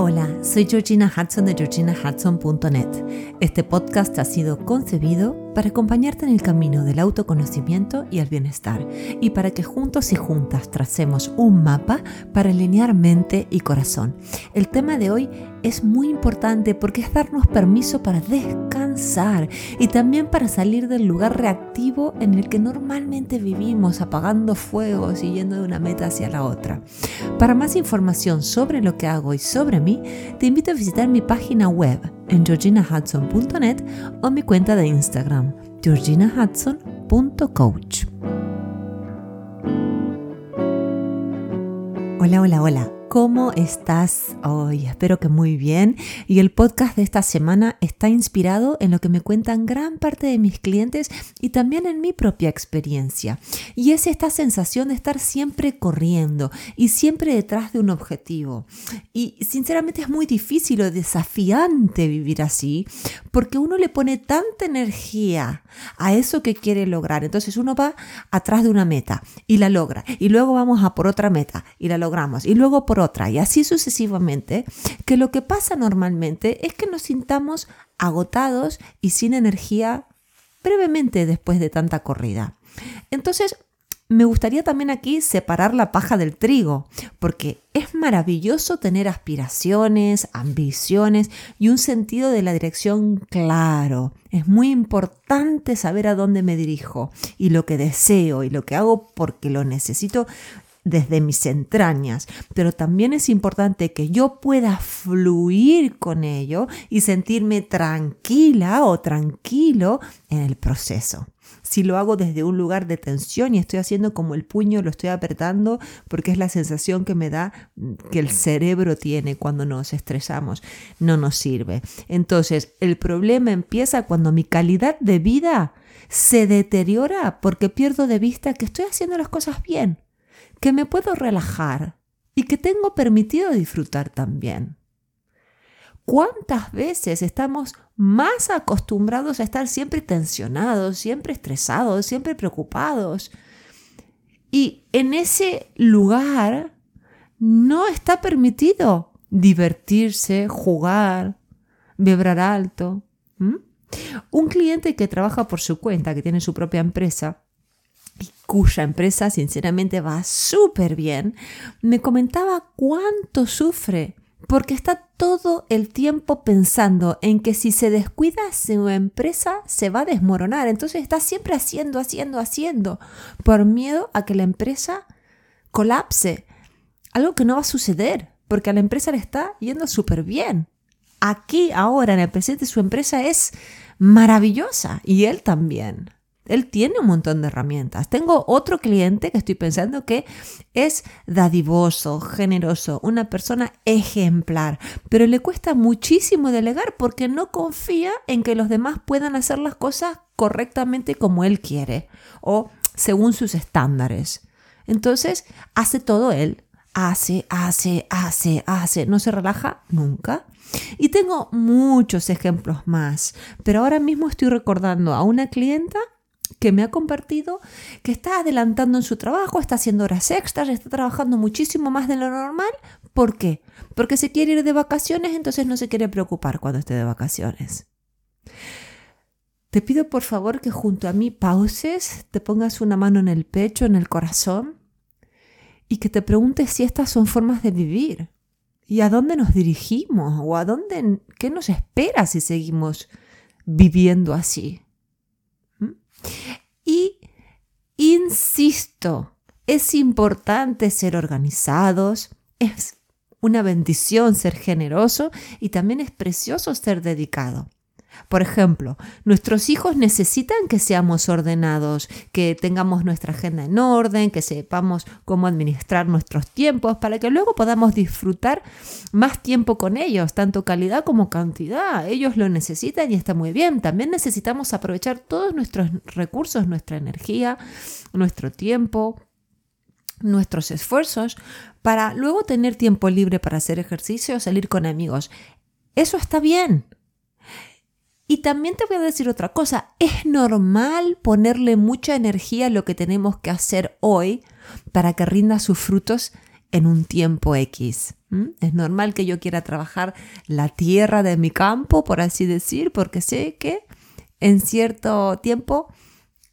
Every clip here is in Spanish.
Hola, soy Georgina Hudson de georginahudson.net. Este podcast ha sido concebido para acompañarte en el camino del autoconocimiento y el bienestar y para que juntos y juntas tracemos un mapa para alinear mente y corazón. El tema de hoy es muy importante porque es darnos permiso para descansar y también para salir del lugar reactivo en el que normalmente vivimos apagando fuegos y yendo de una meta hacia la otra. Para más información sobre lo que hago y sobre mí, te invito a visitar mi página web en georginahudson.net o mi cuenta de Instagram, georginahudson.coach. Hola, hola, hola. ¿Cómo estás hoy? Espero que muy bien. Y el podcast de esta semana está inspirado en lo que me cuentan gran parte de mis clientes y también en mi propia experiencia. Y es esta sensación de estar siempre corriendo y siempre detrás de un objetivo. Y sinceramente es muy difícil o desafiante vivir así porque uno le pone tanta energía a eso que quiere lograr. Entonces uno va atrás de una meta y la logra. Y luego vamos a por otra meta y la logramos. Y luego por otra y así sucesivamente, que lo que pasa normalmente es que nos sintamos agotados y sin energía brevemente después de tanta corrida. Entonces, me gustaría también aquí separar la paja del trigo, porque es maravilloso tener aspiraciones, ambiciones y un sentido de la dirección claro. Es muy importante saber a dónde me dirijo y lo que deseo y lo que hago porque lo necesito desde mis entrañas, pero también es importante que yo pueda fluir con ello y sentirme tranquila o tranquilo en el proceso. Si lo hago desde un lugar de tensión y estoy haciendo como el puño, lo estoy apretando porque es la sensación que me da mm, que el cerebro tiene cuando nos estresamos, no nos sirve. Entonces, el problema empieza cuando mi calidad de vida se deteriora porque pierdo de vista que estoy haciendo las cosas bien que me puedo relajar y que tengo permitido disfrutar también. ¿Cuántas veces estamos más acostumbrados a estar siempre tensionados, siempre estresados, siempre preocupados? Y en ese lugar no está permitido divertirse, jugar, vibrar alto. Un cliente que trabaja por su cuenta, que tiene su propia empresa, cuya empresa sinceramente va súper bien, me comentaba cuánto sufre porque está todo el tiempo pensando en que si se descuida su empresa se va a desmoronar. Entonces está siempre haciendo, haciendo, haciendo, por miedo a que la empresa colapse. Algo que no va a suceder, porque a la empresa le está yendo súper bien. Aquí, ahora, en el presente, su empresa es maravillosa y él también. Él tiene un montón de herramientas. Tengo otro cliente que estoy pensando que es dadivoso, generoso, una persona ejemplar, pero le cuesta muchísimo delegar porque no confía en que los demás puedan hacer las cosas correctamente como él quiere o según sus estándares. Entonces, hace todo él. Hace, hace, hace, hace. No se relaja nunca. Y tengo muchos ejemplos más, pero ahora mismo estoy recordando a una clienta que me ha compartido que está adelantando en su trabajo, está haciendo horas extras, está trabajando muchísimo más de lo normal. ¿Por qué? Porque se quiere ir de vacaciones, entonces no se quiere preocupar cuando esté de vacaciones. Te pido por favor que junto a mí pauses, te pongas una mano en el pecho, en el corazón, y que te preguntes si estas son formas de vivir. ¿Y a dónde nos dirigimos? ¿O a dónde, qué nos espera si seguimos viviendo así? Y insisto, es importante ser organizados, es una bendición ser generoso y también es precioso ser dedicado. Por ejemplo, nuestros hijos necesitan que seamos ordenados, que tengamos nuestra agenda en orden, que sepamos cómo administrar nuestros tiempos para que luego podamos disfrutar más tiempo con ellos, tanto calidad como cantidad. Ellos lo necesitan y está muy bien. También necesitamos aprovechar todos nuestros recursos, nuestra energía, nuestro tiempo, nuestros esfuerzos para luego tener tiempo libre para hacer ejercicio o salir con amigos. Eso está bien. Y también te voy a decir otra cosa, es normal ponerle mucha energía a lo que tenemos que hacer hoy para que rinda sus frutos en un tiempo X. Es normal que yo quiera trabajar la tierra de mi campo, por así decir, porque sé que en cierto tiempo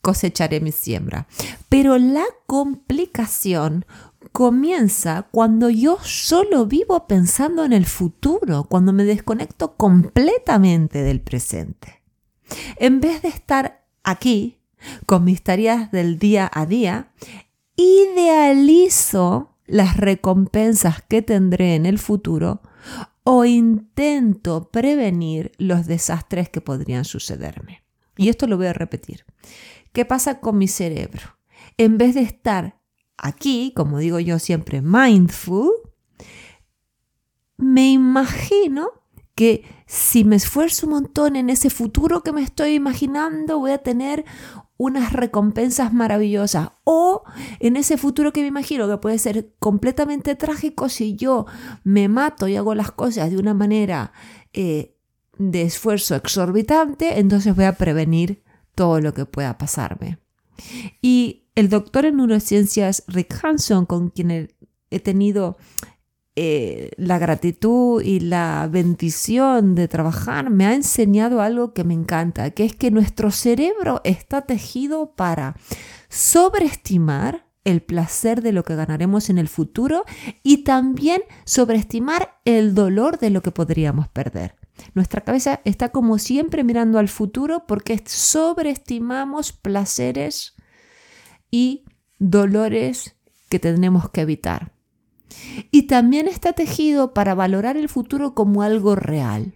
cosecharé mi siembra. Pero la complicación comienza cuando yo solo vivo pensando en el futuro, cuando me desconecto completamente del presente. En vez de estar aquí con mis tareas del día a día, idealizo las recompensas que tendré en el futuro o intento prevenir los desastres que podrían sucederme. Y esto lo voy a repetir. ¿Qué pasa con mi cerebro? En vez de estar aquí, como digo yo siempre, mindful, me imagino que si me esfuerzo un montón en ese futuro que me estoy imaginando, voy a tener unas recompensas maravillosas. O en ese futuro que me imagino que puede ser completamente trágico si yo me mato y hago las cosas de una manera eh, de esfuerzo exorbitante, entonces voy a prevenir todo lo que pueda pasarme. Y el doctor en neurociencias Rick Hanson, con quien he tenido eh, la gratitud y la bendición de trabajar, me ha enseñado algo que me encanta, que es que nuestro cerebro está tejido para sobreestimar el placer de lo que ganaremos en el futuro y también sobreestimar el dolor de lo que podríamos perder. Nuestra cabeza está como siempre mirando al futuro porque sobreestimamos placeres y dolores que tenemos que evitar. Y también está tejido para valorar el futuro como algo real,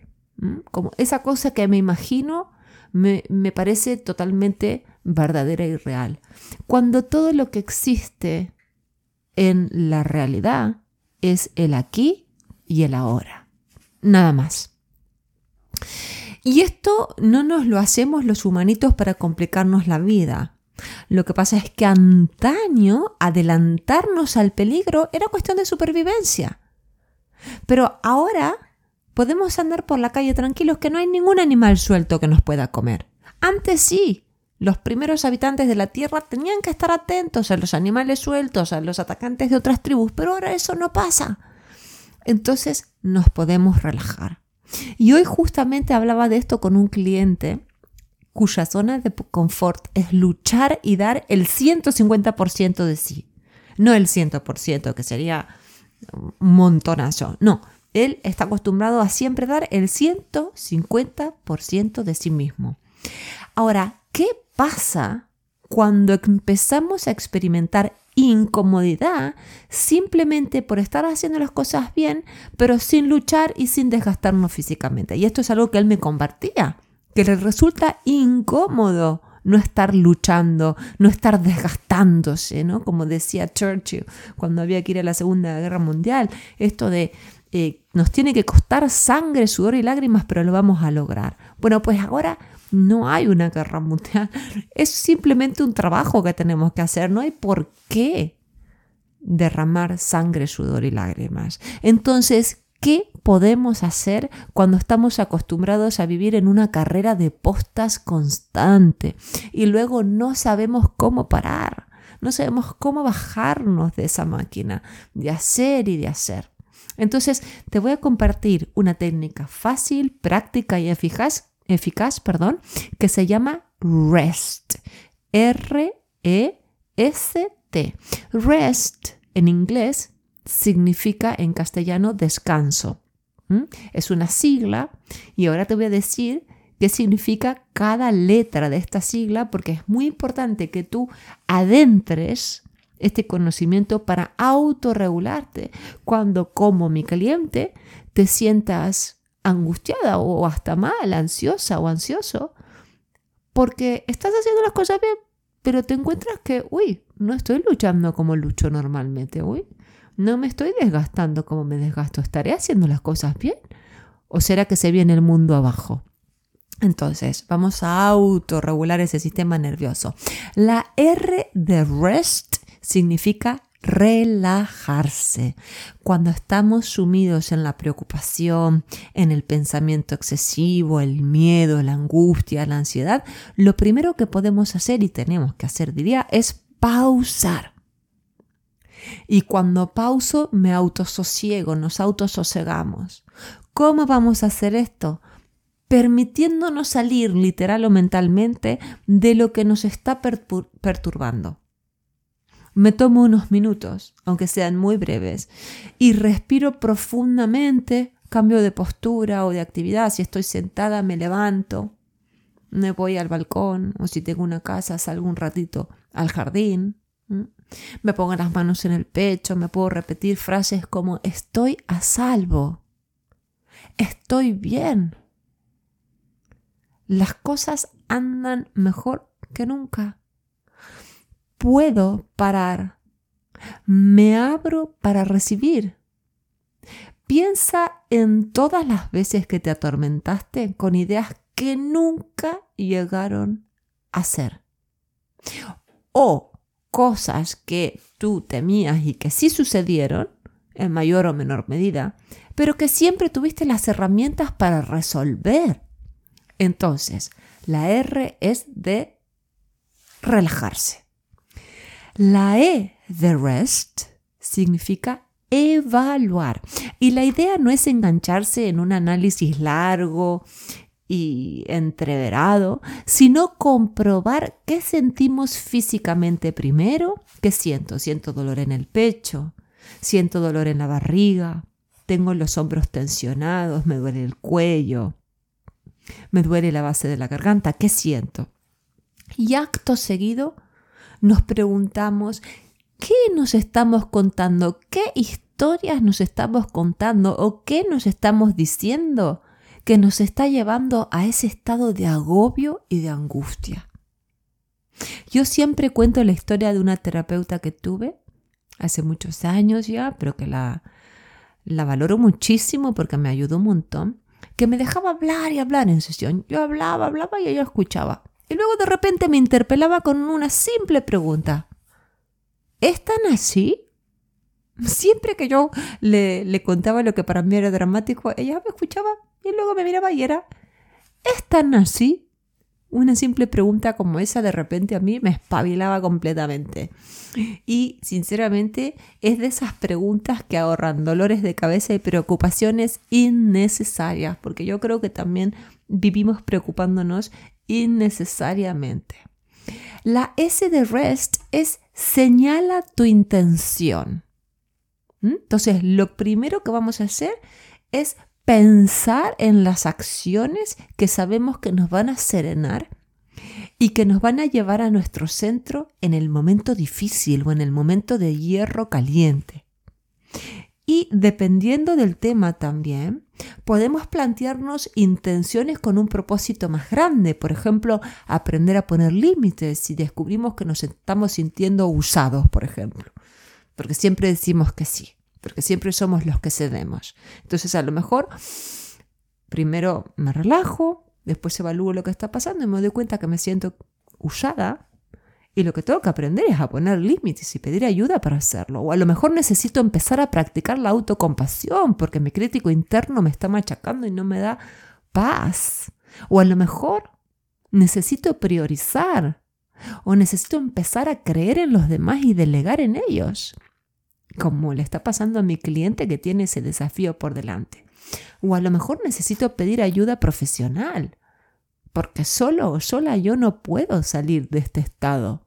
como esa cosa que me imagino me, me parece totalmente verdadera y real. Cuando todo lo que existe en la realidad es el aquí y el ahora. Nada más. Y esto no nos lo hacemos los humanitos para complicarnos la vida. Lo que pasa es que antaño adelantarnos al peligro era cuestión de supervivencia. Pero ahora podemos andar por la calle tranquilos que no hay ningún animal suelto que nos pueda comer. Antes sí, los primeros habitantes de la Tierra tenían que estar atentos a los animales sueltos, a los atacantes de otras tribus, pero ahora eso no pasa. Entonces nos podemos relajar. Y hoy justamente hablaba de esto con un cliente cuya zona de confort es luchar y dar el 150% de sí. No el 100%, que sería un montonazo. No, él está acostumbrado a siempre dar el 150% de sí mismo. Ahora, ¿qué pasa cuando empezamos a experimentar incomodidad simplemente por estar haciendo las cosas bien, pero sin luchar y sin desgastarnos físicamente? Y esto es algo que él me compartía que le resulta incómodo no estar luchando, no estar desgastándose, ¿no? Como decía Churchill cuando había que ir a la Segunda Guerra Mundial, esto de eh, nos tiene que costar sangre, sudor y lágrimas, pero lo vamos a lograr. Bueno, pues ahora no hay una guerra mundial, es simplemente un trabajo que tenemos que hacer, no hay por qué derramar sangre, sudor y lágrimas. Entonces, ¿Qué podemos hacer cuando estamos acostumbrados a vivir en una carrera de postas constante y luego no sabemos cómo parar? No sabemos cómo bajarnos de esa máquina de hacer y de hacer. Entonces, te voy a compartir una técnica fácil, práctica y eficaz, eficaz perdón, que se llama REST. R-E-S-T. REST en inglés significa en castellano descanso. Es una sigla y ahora te voy a decir qué significa cada letra de esta sigla porque es muy importante que tú adentres este conocimiento para autorregularte cuando como mi cliente te sientas angustiada o hasta mal, ansiosa o ansioso porque estás haciendo las cosas bien, pero te encuentras que, uy, no estoy luchando como lucho normalmente, uy, no me estoy desgastando como me desgasto. ¿Estaré haciendo las cosas bien? ¿O será que se viene el mundo abajo? Entonces, vamos a autorregular ese sistema nervioso. La R de rest significa relajarse. Cuando estamos sumidos en la preocupación, en el pensamiento excesivo, el miedo, la angustia, la ansiedad, lo primero que podemos hacer y tenemos que hacer, diría, es pausar Y cuando pauso, me autososiego, nos autososegamos. ¿Cómo vamos a hacer esto? Permitiéndonos salir literal o mentalmente de lo que nos está perturbando. Me tomo unos minutos, aunque sean muy breves, y respiro profundamente, cambio de postura o de actividad. Si estoy sentada, me levanto, me voy al balcón, o si tengo una casa, salgo un ratito al jardín. Me pongo las manos en el pecho, me puedo repetir frases como estoy a salvo, estoy bien. Las cosas andan mejor que nunca. Puedo parar. Me abro para recibir. Piensa en todas las veces que te atormentaste con ideas que nunca llegaron a ser. O cosas que tú temías y que sí sucedieron, en mayor o menor medida, pero que siempre tuviste las herramientas para resolver. Entonces, la R es de relajarse. La E de rest significa evaluar. Y la idea no es engancharse en un análisis largo y entreverado, sino comprobar qué sentimos físicamente primero. ¿Qué siento? Siento dolor en el pecho, siento dolor en la barriga, tengo los hombros tensionados, me duele el cuello, me duele la base de la garganta. ¿Qué siento? Y acto seguido nos preguntamos, ¿qué nos estamos contando? ¿Qué historias nos estamos contando? ¿O qué nos estamos diciendo? Que nos está llevando a ese estado de agobio y de angustia. Yo siempre cuento la historia de una terapeuta que tuve hace muchos años ya, pero que la, la valoro muchísimo porque me ayudó un montón, que me dejaba hablar y hablar en sesión. Yo hablaba, hablaba y ella escuchaba. Y luego de repente me interpelaba con una simple pregunta. ¿Es tan así? Siempre que yo le, le contaba lo que para mí era dramático, ella me escuchaba y luego me miraba y era, ¿es tan así? Una simple pregunta como esa de repente a mí me espabilaba completamente. Y sinceramente es de esas preguntas que ahorran dolores de cabeza y preocupaciones innecesarias, porque yo creo que también vivimos preocupándonos innecesariamente. La S de rest es señala tu intención. ¿Mm? Entonces, lo primero que vamos a hacer es pensar en las acciones que sabemos que nos van a serenar y que nos van a llevar a nuestro centro en el momento difícil o en el momento de hierro caliente. Y dependiendo del tema también, podemos plantearnos intenciones con un propósito más grande, por ejemplo, aprender a poner límites si descubrimos que nos estamos sintiendo usados, por ejemplo, porque siempre decimos que sí porque siempre somos los que cedemos. Entonces a lo mejor primero me relajo, después evalúo lo que está pasando y me doy cuenta que me siento usada y lo que tengo que aprender es a poner límites y pedir ayuda para hacerlo. O a lo mejor necesito empezar a practicar la autocompasión porque mi crítico interno me está machacando y no me da paz. O a lo mejor necesito priorizar o necesito empezar a creer en los demás y delegar en ellos como le está pasando a mi cliente que tiene ese desafío por delante. O a lo mejor necesito pedir ayuda profesional, porque solo o sola yo no puedo salir de este estado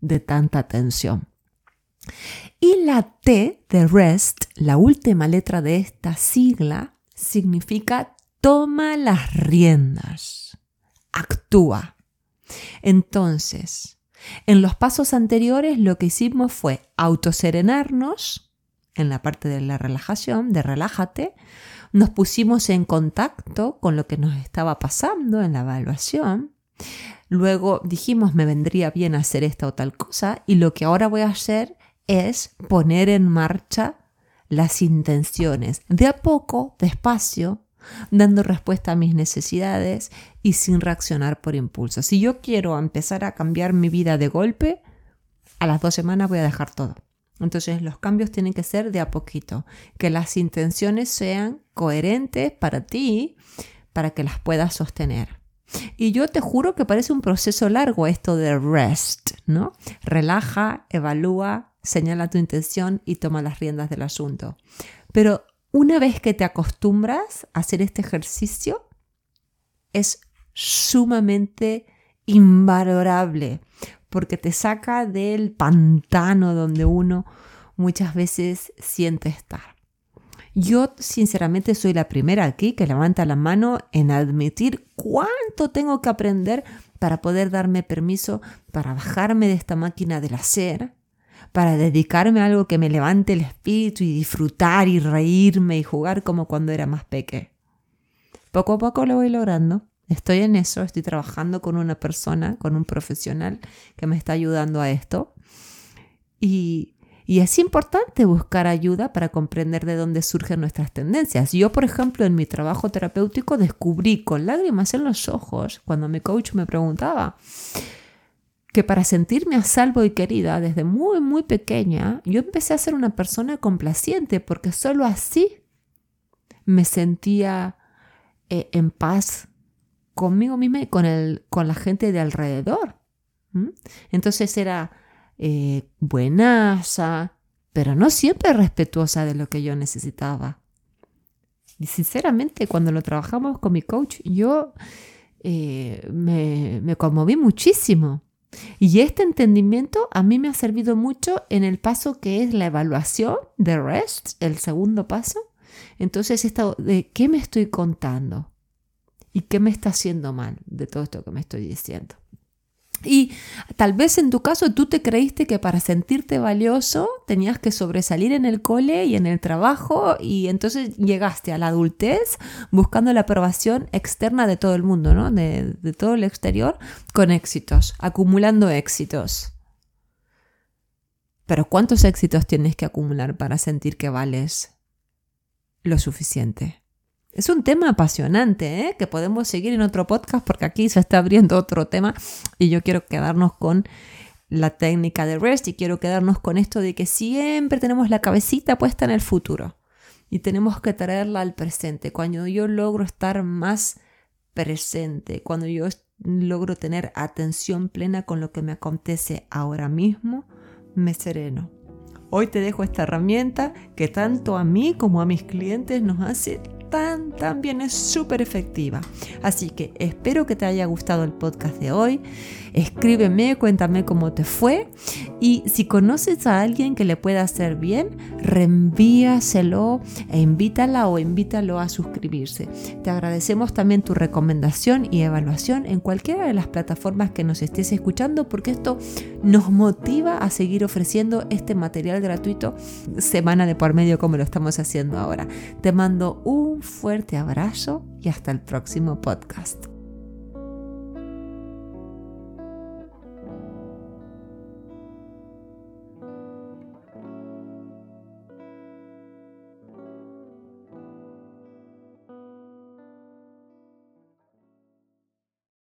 de tanta tensión. Y la T de REST, la última letra de esta sigla, significa toma las riendas, actúa. Entonces, en los pasos anteriores lo que hicimos fue autoserenarnos en la parte de la relajación, de relájate, nos pusimos en contacto con lo que nos estaba pasando en la evaluación, luego dijimos me vendría bien hacer esta o tal cosa y lo que ahora voy a hacer es poner en marcha las intenciones, de a poco, despacio, dando respuesta a mis necesidades y sin reaccionar por impulso. Si yo quiero empezar a cambiar mi vida de golpe, a las dos semanas voy a dejar todo. Entonces los cambios tienen que ser de a poquito, que las intenciones sean coherentes para ti, para que las puedas sostener. Y yo te juro que parece un proceso largo esto de rest, ¿no? Relaja, evalúa, señala tu intención y toma las riendas del asunto. Pero una vez que te acostumbras a hacer este ejercicio, es sumamente invalorable porque te saca del pantano donde uno muchas veces siente estar. Yo sinceramente soy la primera aquí que levanta la mano en admitir cuánto tengo que aprender para poder darme permiso para bajarme de esta máquina del hacer, para dedicarme a algo que me levante el espíritu y disfrutar y reírme y jugar como cuando era más peque. Poco a poco lo voy logrando. Estoy en eso, estoy trabajando con una persona, con un profesional que me está ayudando a esto. Y, y es importante buscar ayuda para comprender de dónde surgen nuestras tendencias. Yo, por ejemplo, en mi trabajo terapéutico descubrí con lágrimas en los ojos, cuando mi coach me preguntaba, que para sentirme a salvo y querida desde muy, muy pequeña, yo empecé a ser una persona complaciente porque solo así me sentía eh, en paz conmigo misma y con, el, con la gente de alrededor. Entonces era eh, buenaza, pero no siempre respetuosa de lo que yo necesitaba. Y sinceramente, cuando lo trabajamos con mi coach, yo eh, me, me conmoví muchísimo. Y este entendimiento a mí me ha servido mucho en el paso que es la evaluación de REST, el segundo paso. Entonces, de qué me estoy contando y qué me está haciendo mal de todo esto que me estoy diciendo. Y tal vez en tu caso tú te creíste que para sentirte valioso tenías que sobresalir en el cole y en el trabajo y entonces llegaste a la adultez buscando la aprobación externa de todo el mundo, ¿no? De, de todo el exterior con éxitos, acumulando éxitos. Pero ¿cuántos éxitos tienes que acumular para sentir que vales lo suficiente? Es un tema apasionante, ¿eh? que podemos seguir en otro podcast porque aquí se está abriendo otro tema y yo quiero quedarnos con la técnica de REST y quiero quedarnos con esto de que siempre tenemos la cabecita puesta en el futuro y tenemos que traerla al presente. Cuando yo logro estar más presente, cuando yo logro tener atención plena con lo que me acontece ahora mismo, me sereno. Hoy te dejo esta herramienta que tanto a mí como a mis clientes nos hace tan, también es súper efectiva. Así que espero que te haya gustado el podcast de hoy. Escríbeme, cuéntame cómo te fue y si conoces a alguien que le pueda hacer bien, reenvíaselo e invítala o invítalo a suscribirse. Te agradecemos también tu recomendación y evaluación en cualquiera de las plataformas que nos estés escuchando porque esto nos motiva a seguir ofreciendo este material gratuito semana de por medio como lo estamos haciendo ahora. Te mando un fuerte abrazo y hasta el próximo podcast.